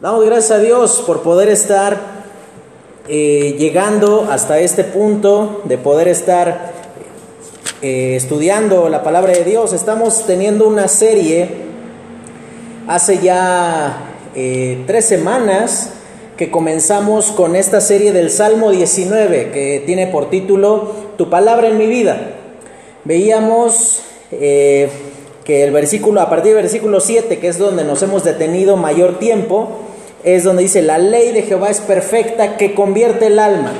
Damos gracias a Dios por poder estar eh, llegando hasta este punto, de poder estar eh, estudiando la palabra de Dios. Estamos teniendo una serie hace ya eh, tres semanas que comenzamos con esta serie del Salmo 19 que tiene por título Tu palabra en mi vida. Veíamos que el versículo, a partir del versículo 7, que es donde nos hemos detenido mayor tiempo, es donde dice, la ley de Jehová es perfecta que convierte el alma.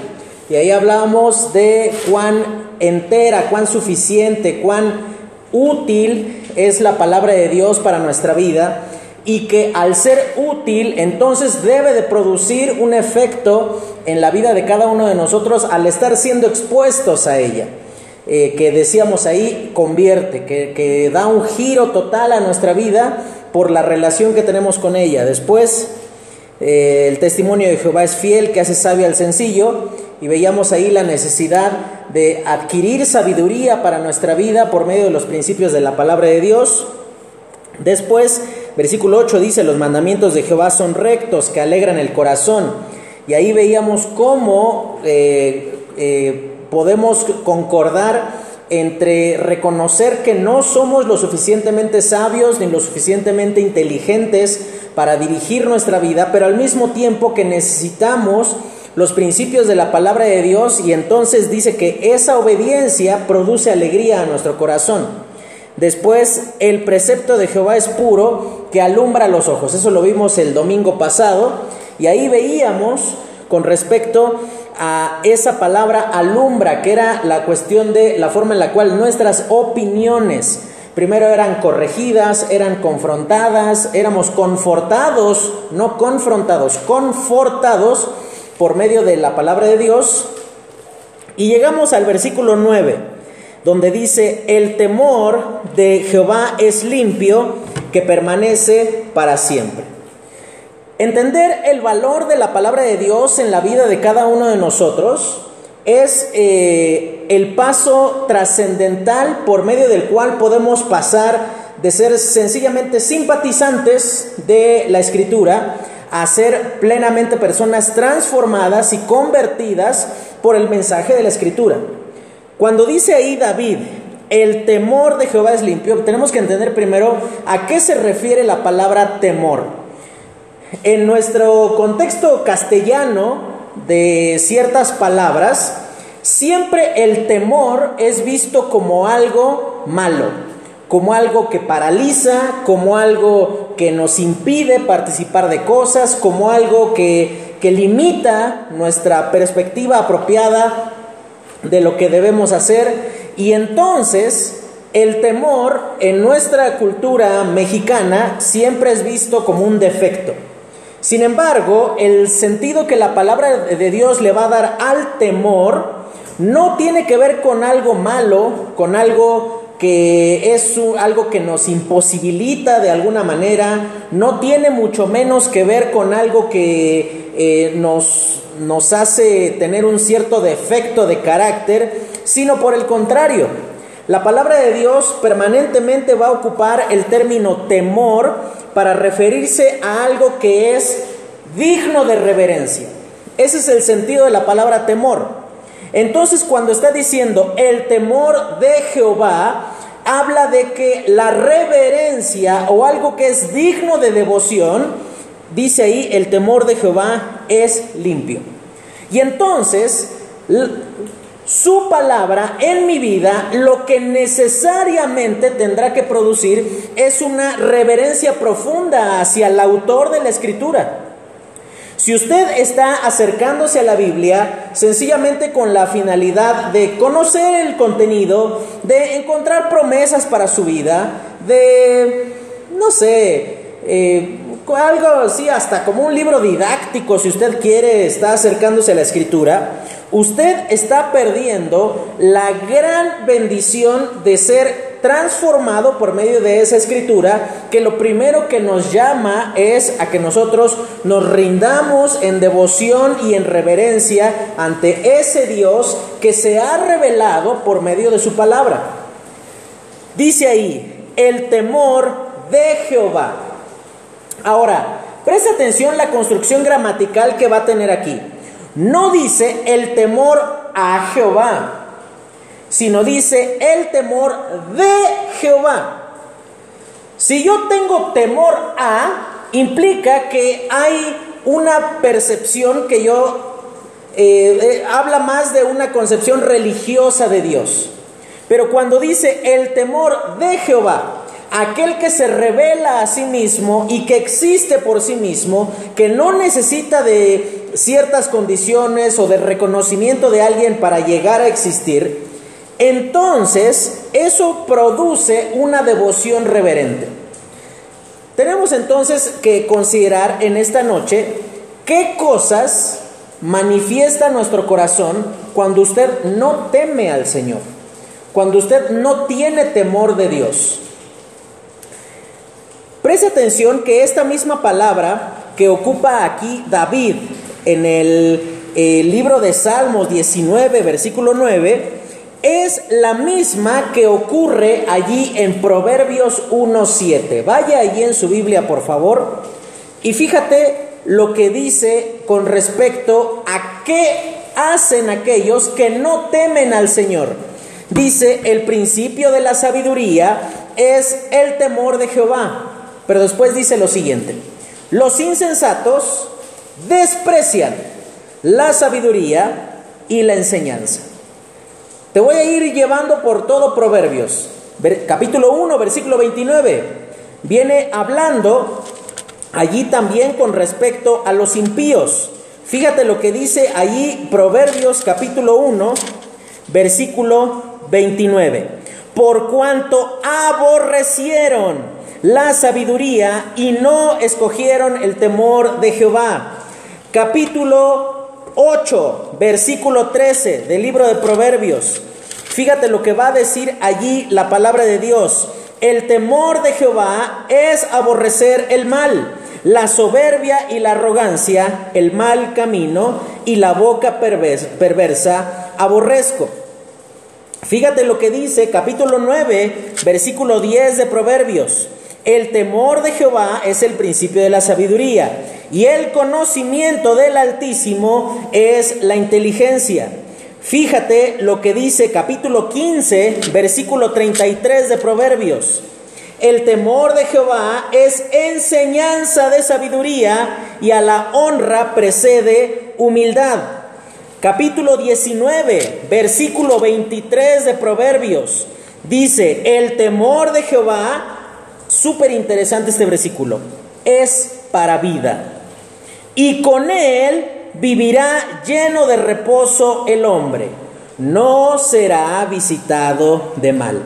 Y ahí hablamos de cuán entera, cuán suficiente, cuán útil es la palabra de Dios para nuestra vida y que al ser útil entonces debe de producir un efecto en la vida de cada uno de nosotros al estar siendo expuestos a ella. Eh, que decíamos ahí convierte, que, que da un giro total a nuestra vida por la relación que tenemos con ella. Después eh, el testimonio de Jehová es fiel, que hace sabio al sencillo, y veíamos ahí la necesidad de adquirir sabiduría para nuestra vida por medio de los principios de la palabra de Dios. Después, versículo 8 dice, los mandamientos de Jehová son rectos, que alegran el corazón. Y ahí veíamos cómo eh, eh, podemos concordar entre reconocer que no somos lo suficientemente sabios ni lo suficientemente inteligentes para dirigir nuestra vida, pero al mismo tiempo que necesitamos los principios de la palabra de Dios y entonces dice que esa obediencia produce alegría a nuestro corazón. Después, el precepto de Jehová es puro que alumbra los ojos. Eso lo vimos el domingo pasado y ahí veíamos con respecto a esa palabra alumbra, que era la cuestión de la forma en la cual nuestras opiniones Primero eran corregidas, eran confrontadas, éramos confortados, no confrontados, confortados por medio de la palabra de Dios. Y llegamos al versículo 9, donde dice, el temor de Jehová es limpio, que permanece para siempre. Entender el valor de la palabra de Dios en la vida de cada uno de nosotros es eh, el paso trascendental por medio del cual podemos pasar de ser sencillamente simpatizantes de la escritura a ser plenamente personas transformadas y convertidas por el mensaje de la escritura. Cuando dice ahí David, el temor de Jehová es limpio, tenemos que entender primero a qué se refiere la palabra temor. En nuestro contexto castellano, de ciertas palabras, siempre el temor es visto como algo malo, como algo que paraliza, como algo que nos impide participar de cosas, como algo que, que limita nuestra perspectiva apropiada de lo que debemos hacer. Y entonces el temor en nuestra cultura mexicana siempre es visto como un defecto. Sin embargo, el sentido que la palabra de Dios le va a dar al temor no tiene que ver con algo malo, con algo que es algo que nos imposibilita de alguna manera, no tiene mucho menos que ver con algo que eh, nos, nos hace tener un cierto defecto de carácter, sino por el contrario. La palabra de Dios permanentemente va a ocupar el término temor para referirse a algo que es digno de reverencia. Ese es el sentido de la palabra temor. Entonces cuando está diciendo el temor de Jehová, habla de que la reverencia o algo que es digno de devoción, dice ahí, el temor de Jehová es limpio. Y entonces su palabra en mi vida, lo que necesariamente tendrá que producir es una reverencia profunda hacia el autor de la escritura. Si usted está acercándose a la Biblia sencillamente con la finalidad de conocer el contenido, de encontrar promesas para su vida, de, no sé, eh, algo así, hasta como un libro didáctico, si usted quiere, está acercándose a la escritura, usted está perdiendo la gran bendición de ser transformado por medio de esa escritura, que lo primero que nos llama es a que nosotros nos rindamos en devoción y en reverencia ante ese Dios que se ha revelado por medio de su palabra. Dice ahí, el temor de Jehová. Ahora, Presta atención la construcción gramatical que va a tener aquí. No dice el temor a Jehová, sino dice el temor de Jehová. Si yo tengo temor a, implica que hay una percepción que yo eh, eh, habla más de una concepción religiosa de Dios. Pero cuando dice el temor de Jehová, aquel que se revela a sí mismo y que existe por sí mismo, que no necesita de ciertas condiciones o de reconocimiento de alguien para llegar a existir, entonces eso produce una devoción reverente. Tenemos entonces que considerar en esta noche qué cosas manifiesta nuestro corazón cuando usted no teme al Señor, cuando usted no tiene temor de Dios. Preste atención que esta misma palabra que ocupa aquí David en el, libro de Salmos 19, versículo 9, es la misma que ocurre allí en Proverbios 1.7. Vaya allí en su Biblia, por favor, y fíjate lo que dice con respecto a qué hacen aquellos que no temen al Señor. Dice, el principio de la sabiduría es el temor de Jehová. Pero después dice lo siguiente, los insensatos desprecian la sabiduría y la enseñanza. Te voy a ir llevando por todo Proverbios, capítulo 1, versículo 29. Viene hablando allí también con respecto a los impíos. Fíjate lo que dice allí Proverbios capítulo 1, versículo 29. Por cuanto aborrecieron la sabiduría y no escogieron el temor de Jehová. Capítulo 8, versículo 13 del libro de Proverbios. Fíjate lo que va a decir allí la palabra de Dios. El temor de Jehová es aborrecer el mal, la soberbia y la arrogancia, el mal camino y la boca perversa aborrezco. Fíjate lo que dice capítulo 9, versículo 10 de Proverbios. El temor de Jehová es el principio de la sabiduría y el conocimiento del Altísimo es la inteligencia. Fíjate lo que dice capítulo 15, versículo 33 de Proverbios. El temor de Jehová es enseñanza de sabiduría y a la honra precede humildad. Capítulo 19, versículo 23 de Proverbios. Dice, el temor de Jehová Súper interesante este versículo. Es para vida. Y con él vivirá lleno de reposo el hombre. No será visitado de mal.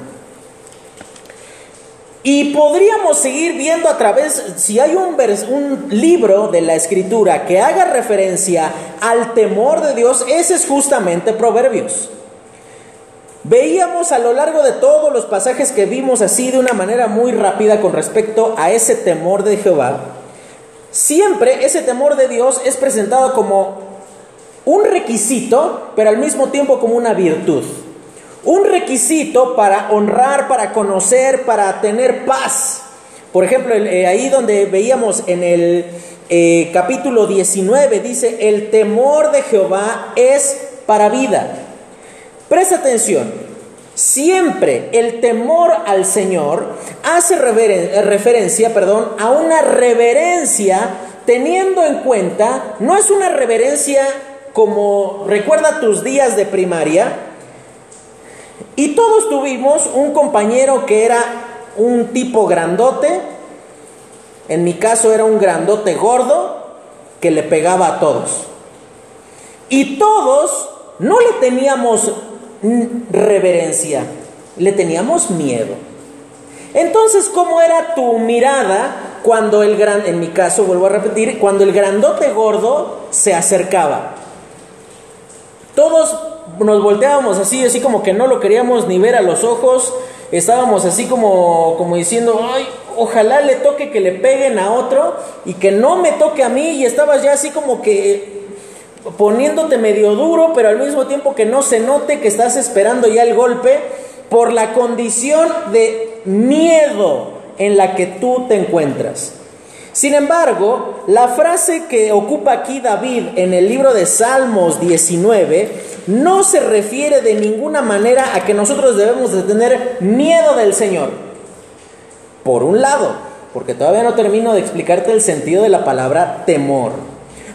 Y podríamos seguir viendo a través, si hay un, un, libro de la escritura que haga referencia al temor de Dios, ese es justamente Proverbios. Veíamos a lo largo de todos los pasajes que vimos así de una manera muy rápida con respecto a ese temor de Jehová. Siempre ese temor de Dios es presentado como un requisito, pero al mismo tiempo como una virtud. Un requisito para honrar, para conocer, para tener paz. Por ejemplo, eh, ahí donde veíamos en el eh, capítulo 19, dice, el temor de Jehová es para vida. Presta atención, siempre el temor al Señor hace referencia perdón, a una reverencia teniendo en cuenta, no es una reverencia como recuerda tus días de primaria, y todos tuvimos un compañero que era un tipo grandote, en mi caso era un grandote gordo que le pegaba a todos. Y todos no le teníamos reverencia, le teníamos miedo. Entonces, ¿cómo era tu mirada cuando el gran, en mi caso vuelvo a repetir, cuando el grandote gordo se acercaba? Todos nos volteábamos así, así como que no lo queríamos ni ver a los ojos, estábamos así como, como diciendo, ay, ojalá le toque que le peguen a otro y que no me toque a mí, y estabas ya así como que poniéndote medio duro, pero al mismo tiempo que no se note que estás esperando ya el golpe por la condición de miedo en la que tú te encuentras. Sin embargo, la frase que ocupa aquí David en el libro de Salmos 19 no se refiere de ninguna manera a que nosotros debemos de tener miedo del Señor. Por un lado, porque todavía no termino de explicarte el sentido de la palabra temor.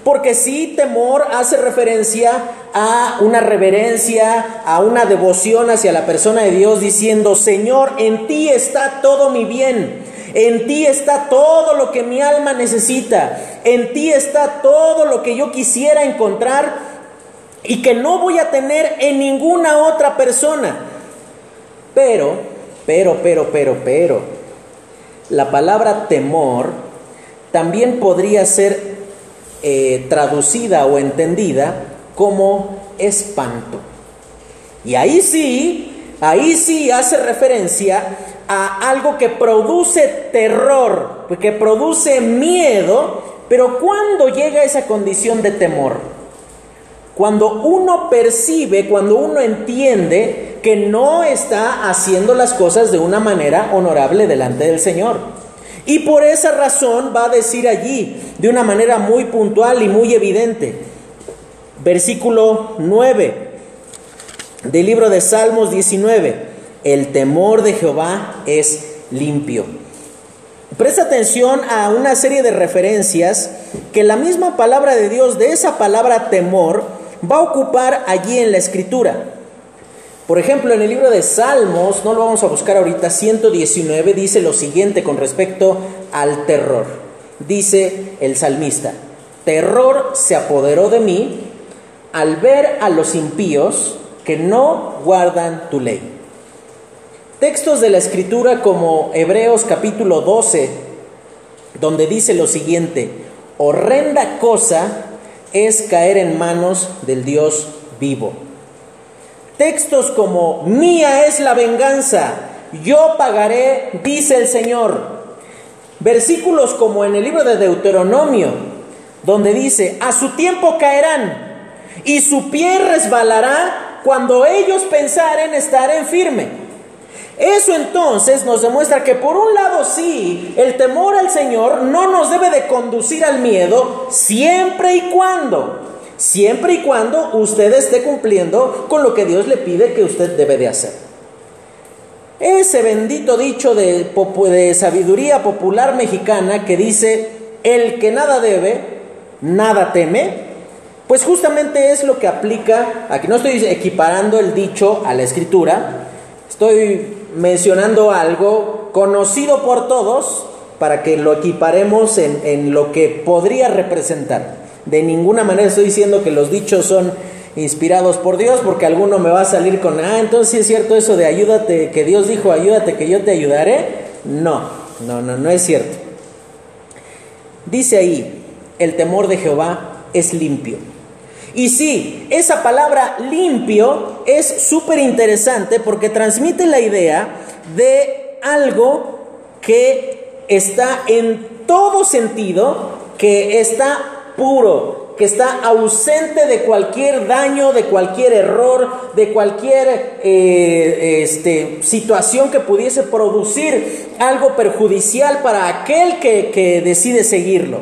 Porque sí, temor hace referencia a una reverencia, a una devoción hacia la persona de Dios, diciendo, Señor, en ti está todo mi bien. En ti está todo lo que mi alma necesita. En ti está todo lo que yo quisiera encontrar y que no voy a tener en ninguna otra persona. Pero, pero, pero, pero, pero, la palabra temor también podría ser eh, traducida o entendida como espanto. Y ahí sí, ahí sí hace referencia a algo que produce terror, que produce miedo, pero ¿cuándo llega esa condición de temor? Cuando uno percibe, cuando uno entiende que no está haciendo las cosas de una manera honorable delante del Señor. Y por esa razón va a decir allí, de una manera muy puntual y muy evidente, versículo 9 del libro de Salmos 19 el temor de Jehová es limpio. Presta atención a una serie de referencias que la misma palabra de Dios, de esa palabra temor, va a ocupar allí en la escritura. Por ejemplo, en el libro de Salmos, no lo vamos a buscar ahorita, 119 dice lo siguiente con respecto al terror. Dice el salmista, terror se apoderó de mí al ver a los impíos que no guardan tu ley. Textos de la escritura como Hebreos capítulo 12, donde dice lo siguiente, horrenda cosa es caer en manos del Dios vivo. Textos como, mía es la venganza, yo pagaré, dice el Señor. Versículos como en el libro de Deuteronomio, donde dice, a su tiempo caerán y su pie resbalará cuando ellos pensaren estar en firme. Eso entonces nos demuestra que por un lado sí, el temor al Señor no nos debe de conducir al miedo siempre y cuando, siempre y cuando usted esté cumpliendo con lo que Dios le pide que usted debe de hacer. Ese bendito dicho de, de sabiduría popular mexicana que dice, el que nada debe, nada teme, pues justamente es lo que aplica, aquí no estoy equiparando el dicho a la escritura, estoy mencionando algo conocido por todos para que lo equiparemos en, lo que podría representar. De ninguna manera estoy diciendo que los dichos son inspirados por Dios, porque alguno me va a salir con, ah, entonces sí es cierto eso de ayúdate, que Dios dijo, ayúdate, que yo te ayudaré. No, no, no, no es cierto. Dice ahí, el temor de Jehová es limpio. Y sí, esa palabra limpio es súper interesante porque transmite la idea de algo que está en todo sentido, que está puro, que está ausente de cualquier daño, de cualquier error, de cualquier eh, este, situación que pudiese producir algo perjudicial para aquel que, que decide seguirlo.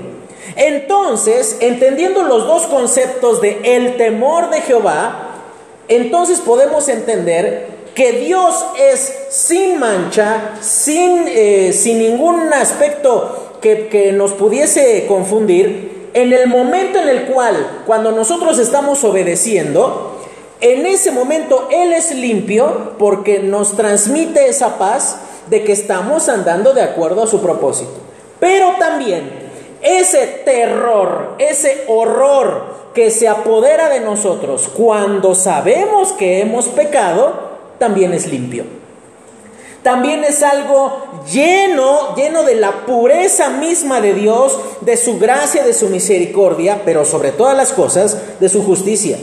Entonces, entendiendo los dos conceptos de el temor de Jehová, entonces podemos entender que Dios es sin mancha, sin, eh, sin ningún aspecto que, que nos pudiese confundir, en el momento en el cual, cuando nosotros estamos obedeciendo, en ese momento Él es limpio porque nos transmite esa paz de que estamos andando de acuerdo a su propósito. Pero también ese terror, ese horror que se apodera de nosotros cuando sabemos que hemos pecado, también es limpio. También es algo lleno, lleno de la pureza misma de Dios, de su gracia, de su misericordia, pero sobre todas las cosas, de su justicia.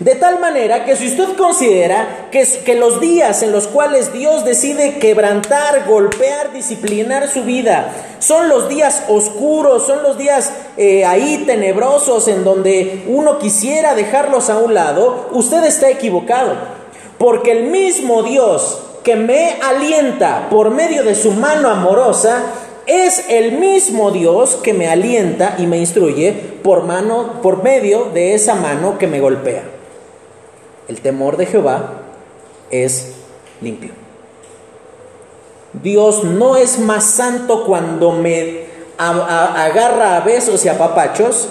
De tal manera que si usted considera que, los días en los cuales Dios decide quebrantar, golpear, disciplinar su vida, son los días oscuros, son los días eh, ahí tenebrosos en donde uno quisiera dejarlos a un lado, usted está equivocado. Porque el mismo Dios que me alienta por medio de su mano amorosa, es el mismo Dios que me alienta y me instruye por mano por medio de esa mano que me golpea. El temor de Jehová es limpio. Dios no es más santo cuando me agarra a besos y a papachos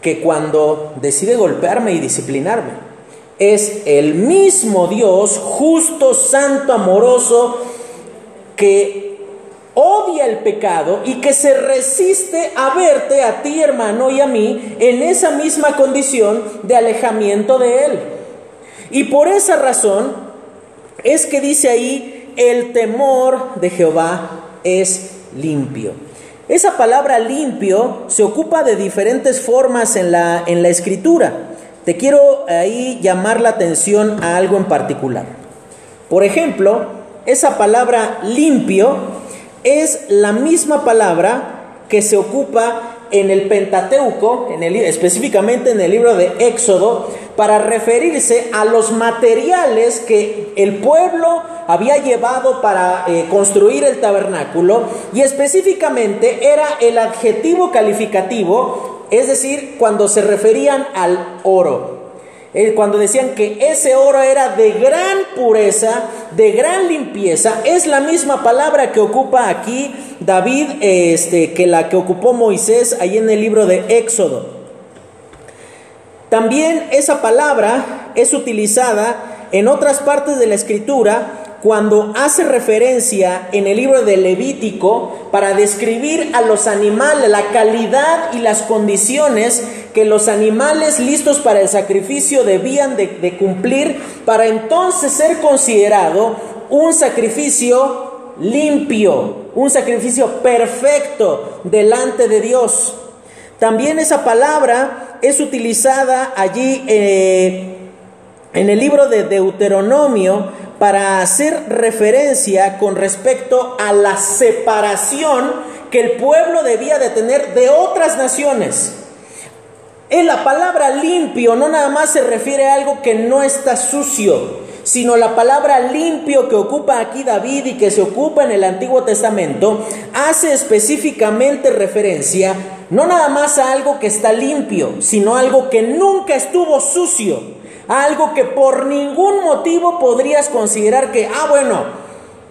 que cuando decide golpearme y disciplinarme. Es el mismo Dios, justo, santo, amoroso, que odia el pecado y que se resiste a verte a ti, hermano, y a mí en esa misma condición de alejamiento de Él. Y por esa razón es que dice ahí, el temor de Jehová es limpio. Esa palabra limpio se ocupa de diferentes formas en la, en la escritura. Te quiero ahí llamar la atención a algo en particular. Por ejemplo, esa palabra limpio es la misma palabra que se ocupa en el Pentateuco, en el, específicamente en el libro de Éxodo, para referirse a los materiales que el pueblo había llevado para eh, construir el tabernáculo y específicamente era el adjetivo calificativo, es decir, cuando se referían al oro. Eh, cuando decían que ese oro era de gran pureza, de gran limpieza, es la misma palabra que ocupa aquí David, este, que la que ocupó Moisés ahí en el libro de Éxodo. También esa palabra es utilizada en otras partes de la escritura cuando hace referencia en el libro de Levítico para describir a los animales, la calidad y las condiciones que los animales listos para el sacrificio debían de, cumplir para entonces ser considerado un sacrificio limpio, un sacrificio perfecto delante de Dios. También esa palabra es utilizada allí eh, en el libro de Deuteronomio para hacer referencia con respecto a la separación que el pueblo debía de tener de otras naciones. En la palabra limpio no nada más se refiere a algo que no está sucio, sino la palabra limpio que ocupa aquí David y que se ocupa en el Antiguo Testamento, hace específicamente referencia no nada más a algo que está limpio, sino algo que nunca estuvo sucio algo que por ningún motivo podrías considerar que, ah, bueno,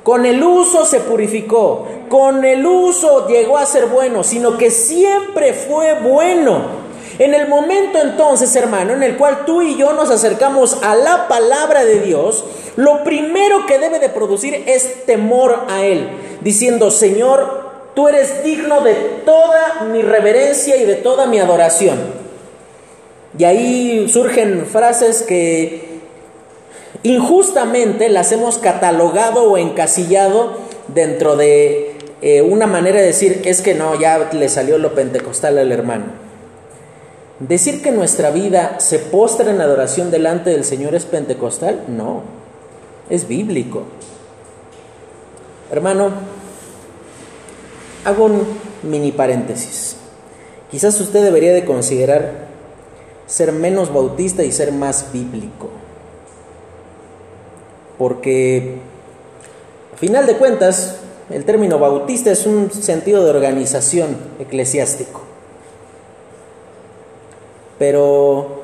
con el uso se purificó, con el uso llegó a ser bueno, sino que siempre fue bueno. En el momento entonces, hermano, en el cual tú y yo nos acercamos a la palabra de Dios, lo primero que debe de producir es temor a Él, diciendo, Señor, tú eres digno de toda mi reverencia y de toda mi adoración. Y ahí surgen frases que injustamente las hemos catalogado o encasillado dentro de eh, una manera de decir, es que no, ya le salió lo pentecostal al hermano. Decir que nuestra vida se postra en adoración delante del Señor es pentecostal, no, es bíblico. Hermano, hago un mini paréntesis. Quizás usted debería de considerar ser menos bautista y ser más bíblico. Porque, a final de cuentas, el término bautista es un sentido de organización eclesiástico. Pero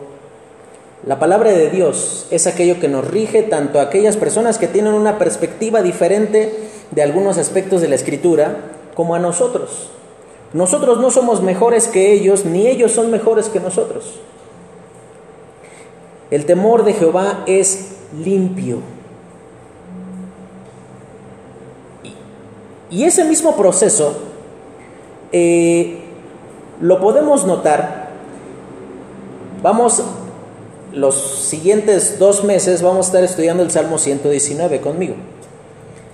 la palabra de Dios es aquello que nos rige tanto a aquellas personas que tienen una perspectiva diferente de algunos aspectos de la escritura como a nosotros. Nosotros no somos mejores que ellos, ni ellos son mejores que nosotros. El temor de Jehová es limpio. Y ese mismo proceso eh, lo podemos notar. Vamos, los siguientes dos meses vamos a estar estudiando el Salmo 119 conmigo.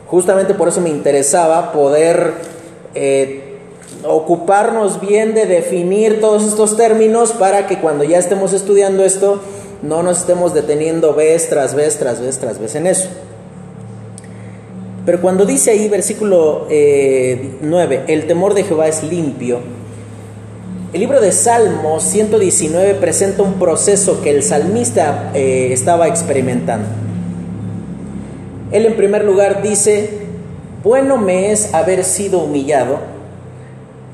Justamente por eso me interesaba poder eh, ocuparnos bien de definir todos estos términos para que cuando ya estemos estudiando esto, no nos estemos deteniendo vez tras vez, tras vez, tras vez en eso. Pero cuando dice ahí versículo 9, eh, el temor de Jehová es limpio, el libro de Salmos 119 presenta un proceso que el salmista eh, estaba experimentando. Él en primer lugar dice, bueno me es haber sido humillado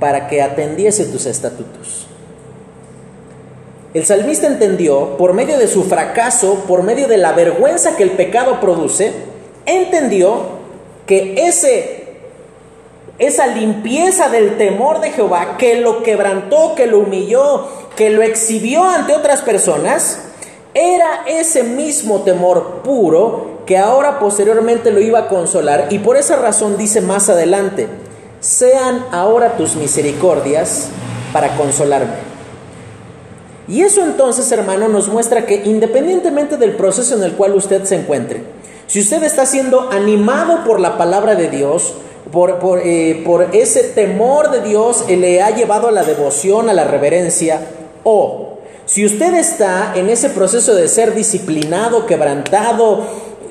para que atendiese tus estatutos. El salmista entendió, por medio de su fracaso, por medio de la vergüenza que el pecado produce, entendió que ese esa limpieza del temor de Jehová que lo quebrantó, que lo humilló, que lo exhibió ante otras personas, era ese mismo temor puro que ahora posteriormente lo iba a consolar y por esa razón dice más adelante, sean ahora tus misericordias para consolarme. Y eso entonces, hermano, nos muestra que independientemente del proceso en el cual usted se encuentre, si usted está siendo animado por la palabra de Dios, por, por, eh, por ese temor de Dios, le ha llevado a la devoción, a la reverencia, o si usted está en ese proceso de ser disciplinado, quebrantado,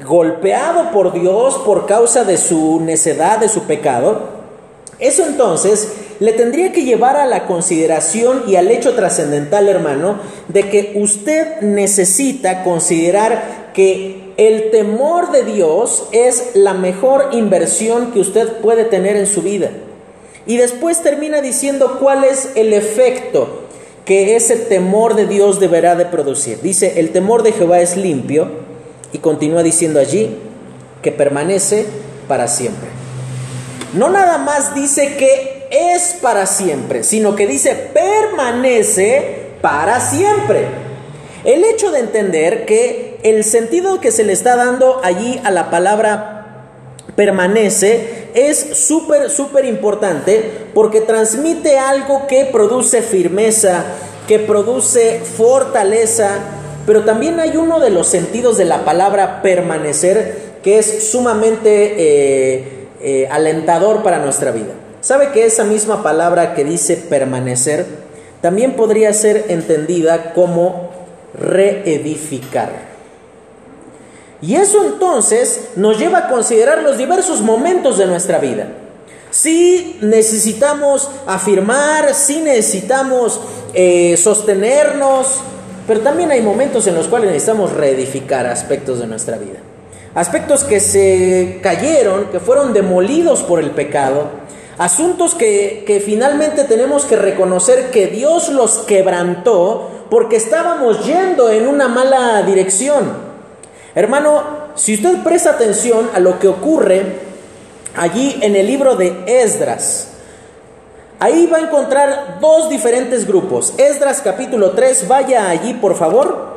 golpeado por Dios por causa de su necedad, de su pecado, eso entonces le tendría que llevar a la consideración y al hecho trascendental, hermano, de que usted necesita considerar que el temor de Dios es la mejor inversión que usted puede tener en su vida. Y después termina diciendo cuál es el efecto que ese temor de Dios deberá de producir. Dice, el temor de Jehová es limpio y continúa diciendo allí que permanece para siempre. No nada más dice que es para siempre, sino que dice permanece para siempre. El hecho de entender que el sentido que se le está dando allí a la palabra permanece es súper, súper importante porque transmite algo que produce firmeza, que produce fortaleza, pero también hay uno de los sentidos de la palabra permanecer que es sumamente eh, eh, alentador para nuestra vida. ¿Sabe que esa misma palabra que dice permanecer también podría ser entendida como reedificar? Y eso entonces nos lleva a considerar los diversos momentos de nuestra vida. Si necesitamos afirmar, si necesitamos eh, sostenernos, pero también hay momentos en los cuales necesitamos reedificar aspectos de nuestra vida. Aspectos que se cayeron, que fueron demolidos por el pecado, asuntos que, finalmente tenemos que reconocer que Dios los quebrantó porque estábamos yendo en una mala dirección. Hermano, si usted presta atención a lo que ocurre allí en el libro de Esdras, ahí va a encontrar dos diferentes grupos. Esdras capítulo 3, vaya allí por favor.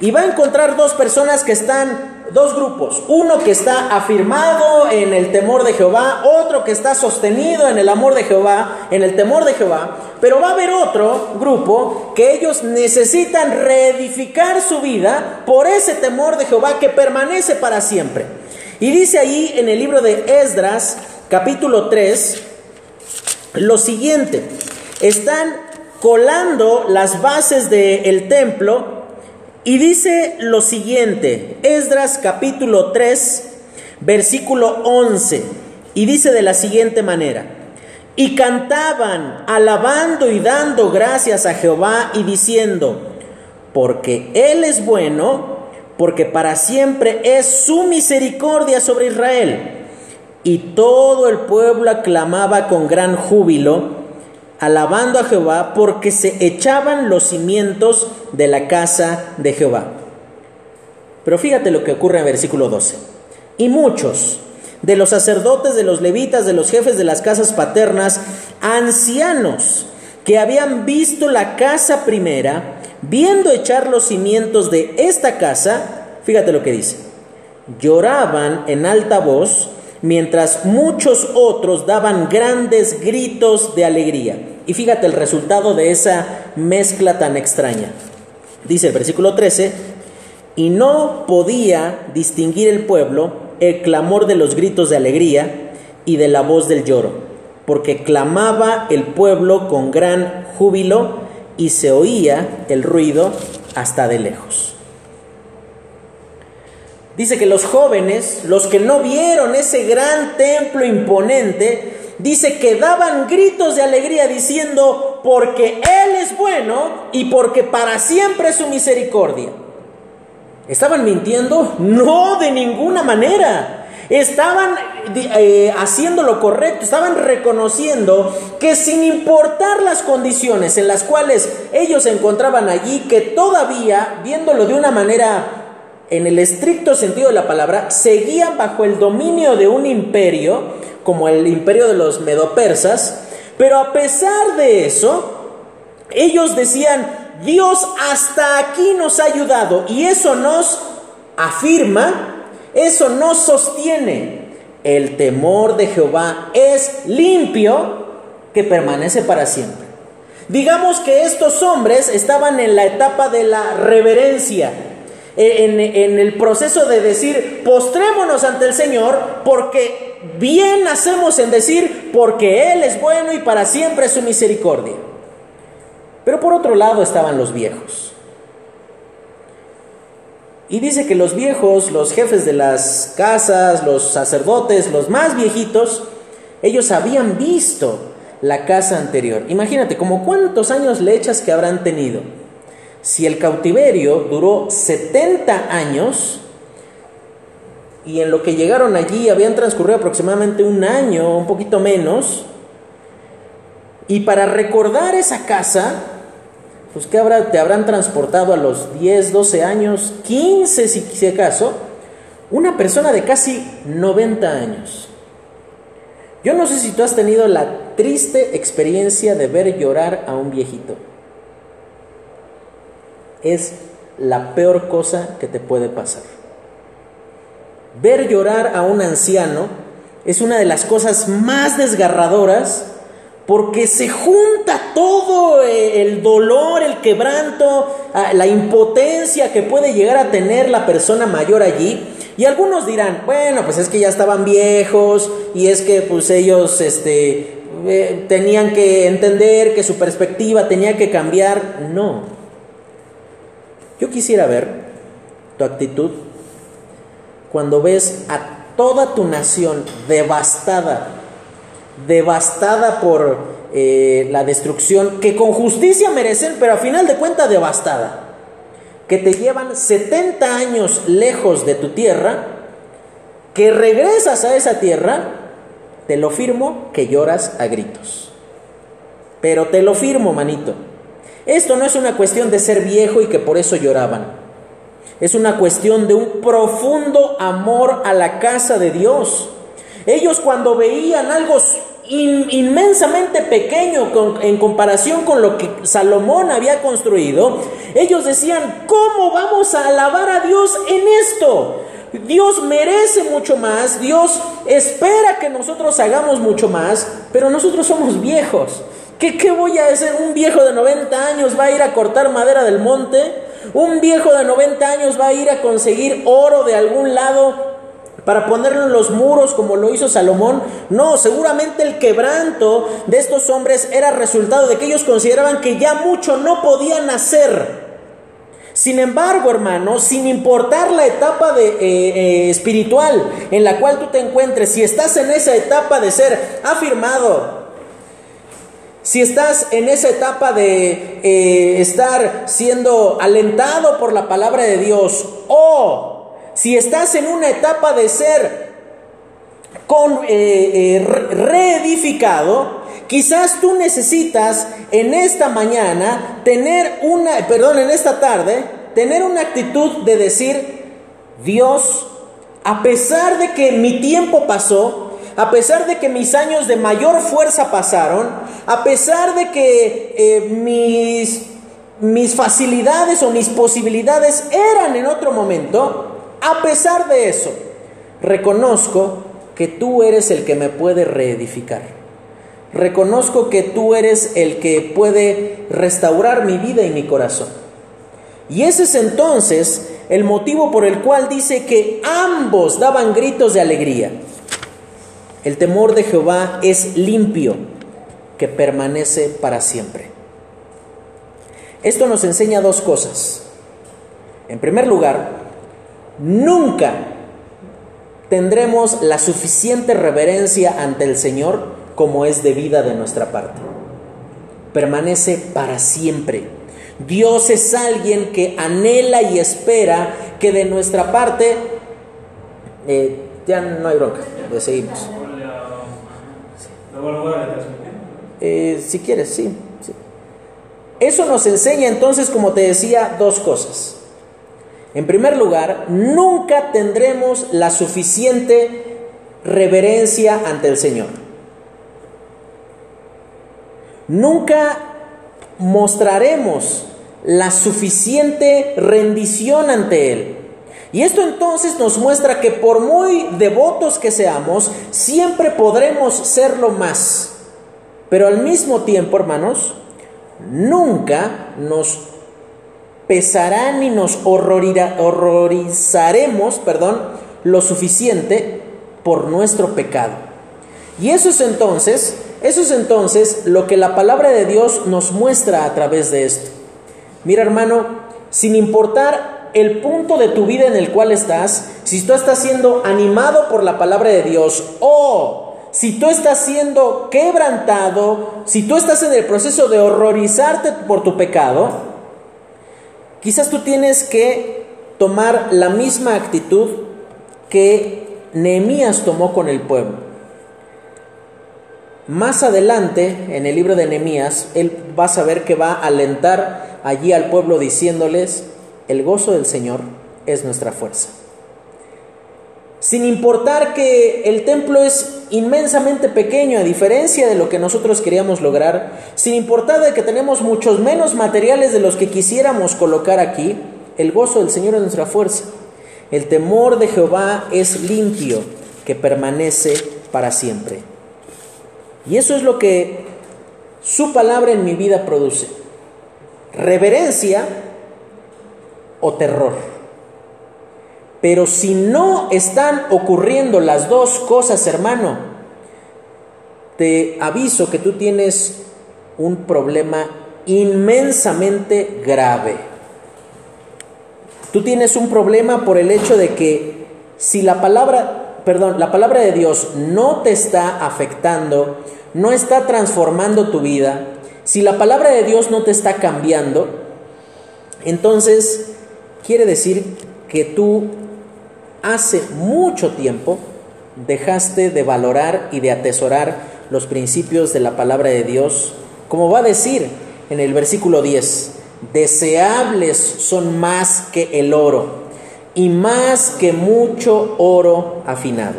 Y va a encontrar dos personas que están, dos grupos. Uno que está afirmado en el temor de Jehová, otro que está sostenido en el amor de Jehová, en el temor de Jehová. Pero va a haber otro grupo que ellos necesitan reedificar su vida por ese temor de Jehová que permanece para siempre. Y dice ahí en el libro de Esdras, capítulo 3, lo siguiente. Están colando las bases del templo y dice lo siguiente, Esdras capítulo 3, versículo 11, y dice de la siguiente manera, y cantaban, alabando y dando gracias a Jehová y diciendo, porque Él es bueno, porque para siempre es su misericordia sobre Israel. Y todo el pueblo aclamaba con gran júbilo, alabando a Jehová porque se echaban los cimientos de la casa de Jehová. Pero fíjate lo que ocurre en versículo 12. Y muchos de los sacerdotes, de los levitas, de los jefes de las casas paternas, ancianos que habían visto la casa primera, viendo echar los cimientos de esta casa, fíjate lo que dice, lloraban en alta voz mientras muchos otros daban grandes gritos de alegría. Y fíjate el resultado de esa mezcla tan extraña. Dice el versículo 13, y no podía distinguir el pueblo el clamor de los gritos de alegría y de la voz del lloro, porque clamaba el pueblo con gran júbilo y se oía el ruido hasta de lejos. Dice que los jóvenes, los que no vieron ese gran templo imponente, dice que daban gritos de alegría diciendo, porque Él es bueno y porque para siempre es su misericordia. ¿Estaban mintiendo? No, de ninguna manera. estaban eh, haciendo lo correcto, estaban reconociendo que sin importar las condiciones en las cuales ellos se encontraban allí, que todavía, viéndolo de una manera en el estricto sentido de la palabra, seguían bajo el dominio de un imperio, como el imperio de los medopersas, pero a pesar de eso, ellos decían, Dios hasta aquí nos ha ayudado y eso nos afirma, eso nos sostiene. El temor de Jehová es limpio que permanece para siempre. Digamos que estos hombres estaban en la etapa de la reverencia, en, el proceso de decir, postrémonos ante el Señor, porque bien hacemos en decir, porque Él es bueno y para siempre es su misericordia. Pero por otro lado estaban los viejos. Y dice que los viejos, los jefes de las casas, los sacerdotes, los más viejitos, ellos habían visto la casa anterior. Imagínate, como cuántos años le echas que habrán tenido. Si el cautiverio duró 70 años y en lo que llegaron allí habían transcurrido aproximadamente un año, un poquito menos, y para recordar esa casa, pues que te habrán transportado a los 10, 12 años, 15 si, si acaso, una persona de casi 90 años. Yo no sé si tú has tenido la triste experiencia de ver llorar a un viejito. Es la peor cosa que te puede pasar. Ver llorar a un anciano es una de las cosas más desgarradoras porque se junta todo eh, el dolor, el quebranto, ah, la impotencia que puede llegar a tener la persona mayor allí. Y algunos dirán, bueno, pues es que ya estaban viejos y es que pues ellos este, eh, tenían que entender que su perspectiva tenía que cambiar. No. Yo quisiera ver tu actitud cuando ves a toda tu nación devastada devastada por eh, la destrucción, que con justicia merecen, pero a final de cuentas devastada, que te llevan 70 años lejos de tu tierra, que regresas a esa tierra, te lo firmo que lloras a gritos. Pero te lo firmo, manito. Esto no es una cuestión de ser viejo y que por eso lloraban. Es una cuestión de un profundo amor a la casa de Dios. Ellos cuando veían algo inmensamente pequeño en comparación con lo que Salomón había construido, ellos decían, ¿cómo vamos a alabar a Dios en esto? Dios merece mucho más, Dios espera que nosotros hagamos mucho más, pero nosotros somos viejos. ¿Qué, ¿Qué voy a hacer? ¿Un viejo de 90 años va a ir a cortar madera del monte? ¿Un viejo de 90 años va a ir a conseguir oro de algún lado para ponerlo en los muros como lo hizo Salomón. No, seguramente el quebranto de estos hombres era resultado de que ellos consideraban que ya mucho no podían hacer. Sin embargo, hermano, sin importar la etapa de, eh, eh, espiritual en la cual tú te encuentres, si estás en esa etapa de ser afirmado, si estás en esa etapa de eh, estar siendo alentado por la palabra de Dios o si estás en una etapa de ser eh, eh, reedificado, quizás tú necesitas en esta mañana tener una, perdón, en esta tarde, tener una actitud de decir, Dios, a pesar de que mi tiempo pasó, a pesar de que mis años de mayor fuerza pasaron, a pesar de que eh, mis, mis facilidades o mis posibilidades eran en otro momento, a pesar de eso, reconozco que tú eres el que me puede reedificar. Reconozco que tú eres el que puede restaurar mi vida y mi corazón. Y ese es entonces el motivo por el cual dice que ambos daban gritos de alegría. El temor de Jehová es limpio, que permanece para siempre. Esto nos enseña dos cosas. En primer lugar, Nunca tendremos la suficiente reverencia ante el Señor como es debida de nuestra parte. Permanece para siempre. Dios es alguien que anhela y espera que de nuestra parte eh, Ya no hay bronca, seguimos. Eh, si quieres, sí. Eso nos enseña entonces, como te decía, dos cosas. En primer lugar, nunca tendremos la suficiente reverencia ante el Señor. Nunca mostraremos la suficiente rendición ante Él. Y esto entonces nos muestra que por muy devotos que seamos, siempre podremos serlo más. Pero al mismo tiempo, hermanos, nunca nos pesará ni nos horrorizaremos, perdón, lo suficiente por nuestro pecado. Y eso es entonces, eso es entonces lo que la palabra de Dios nos muestra a través de esto. Mira, hermano, sin importar el punto de tu vida en el cual estás, si tú estás siendo animado por la palabra de Dios o si tú estás siendo quebrantado, si tú estás en el proceso de horrorizarte por tu pecado, quizás tú tienes que tomar la misma actitud que Nehemías tomó con el pueblo. Más adelante, en el libro de Nehemías, él va a saber que va a alentar allí al pueblo diciéndoles, el gozo del Señor es nuestra fuerza. Sin importar que el templo es inmensamente pequeño a diferencia de lo que nosotros queríamos lograr, sin importar de que tenemos muchos menos materiales de los que quisiéramos colocar aquí, el gozo del Señor es nuestra fuerza. El temor de Jehová es limpio, que permanece para siempre. Y eso es lo que su palabra en mi vida produce. Reverencia o terror. Pero si no están ocurriendo las dos cosas, hermano, te aviso que tú tienes un problema inmensamente grave. Tú tienes un problema por el hecho de que si la palabra, perdón, la palabra de Dios no te está afectando, no está transformando tu vida, si la palabra de Dios no te está cambiando, entonces quiere decir que tú hace mucho tiempo dejaste de valorar y de atesorar los principios de la palabra de Dios, como va a decir en el versículo 10, deseables son más que el oro y más que mucho oro afinado.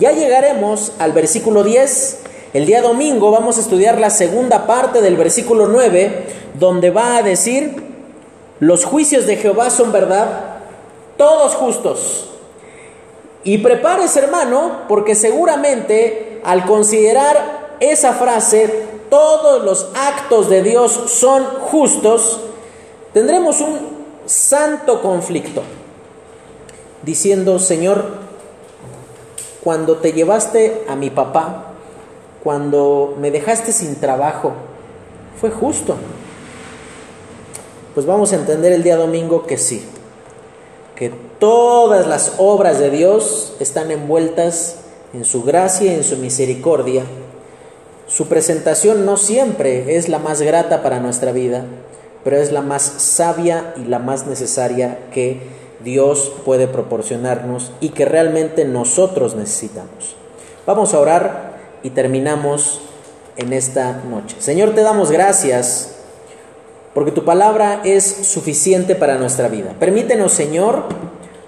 Ya llegaremos al versículo 10 el día domingo vamos a estudiar la segunda parte del versículo 9, donde va a decir, los juicios de Jehová son verdad, todos justos. Y prepárese hermano, porque seguramente al considerar esa frase, todos los actos de Dios son justos, tendremos un santo conflicto, diciendo, Señor, cuando te llevaste a mi papá, cuando me dejaste sin trabajo, fue justo. Pues vamos a entender el día domingo que sí, que todas las obras de Dios están envueltas en su gracia y en su misericordia. Su presentación no siempre es la más grata para nuestra vida, pero es la más sabia y la más necesaria que Dios puede proporcionarnos y que realmente nosotros necesitamos. Vamos a orar y terminamos en esta noche. Señor, te damos gracias porque tu palabra es suficiente para nuestra vida. Permítenos, Señor,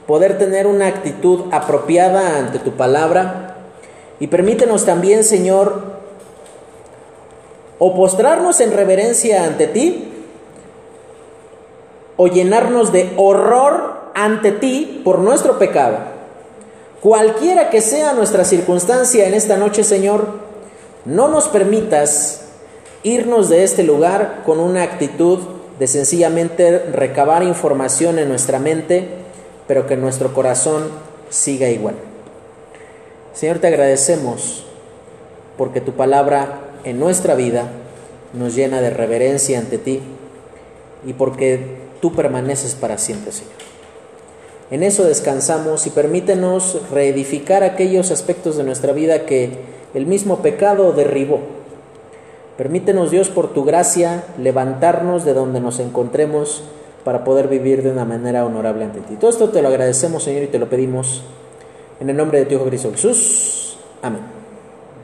poder tener una actitud apropiada ante tu palabra y permítenos también, Señor, o postrarnos en reverencia ante ti o llenarnos de horror ante ti por nuestro pecado Cualquiera que sea nuestra circunstancia en esta noche, Señor, no nos permitas irnos de este lugar con una actitud de sencillamente recabar información en nuestra mente, pero que nuestro corazón siga igual. Señor, te agradecemos porque tu palabra en nuestra vida nos llena de reverencia ante ti y porque tú permaneces para siempre, Señor. En eso descansamos y permítenos reedificar aquellos aspectos de nuestra vida que el mismo pecado derribó. Permítenos Dios por tu gracia levantarnos de donde nos encontremos para poder vivir de una manera honorable ante ti. Todo esto te lo agradecemos Señor y te lo pedimos En el nombre de tu Hijo Cristo Jesús. Amén.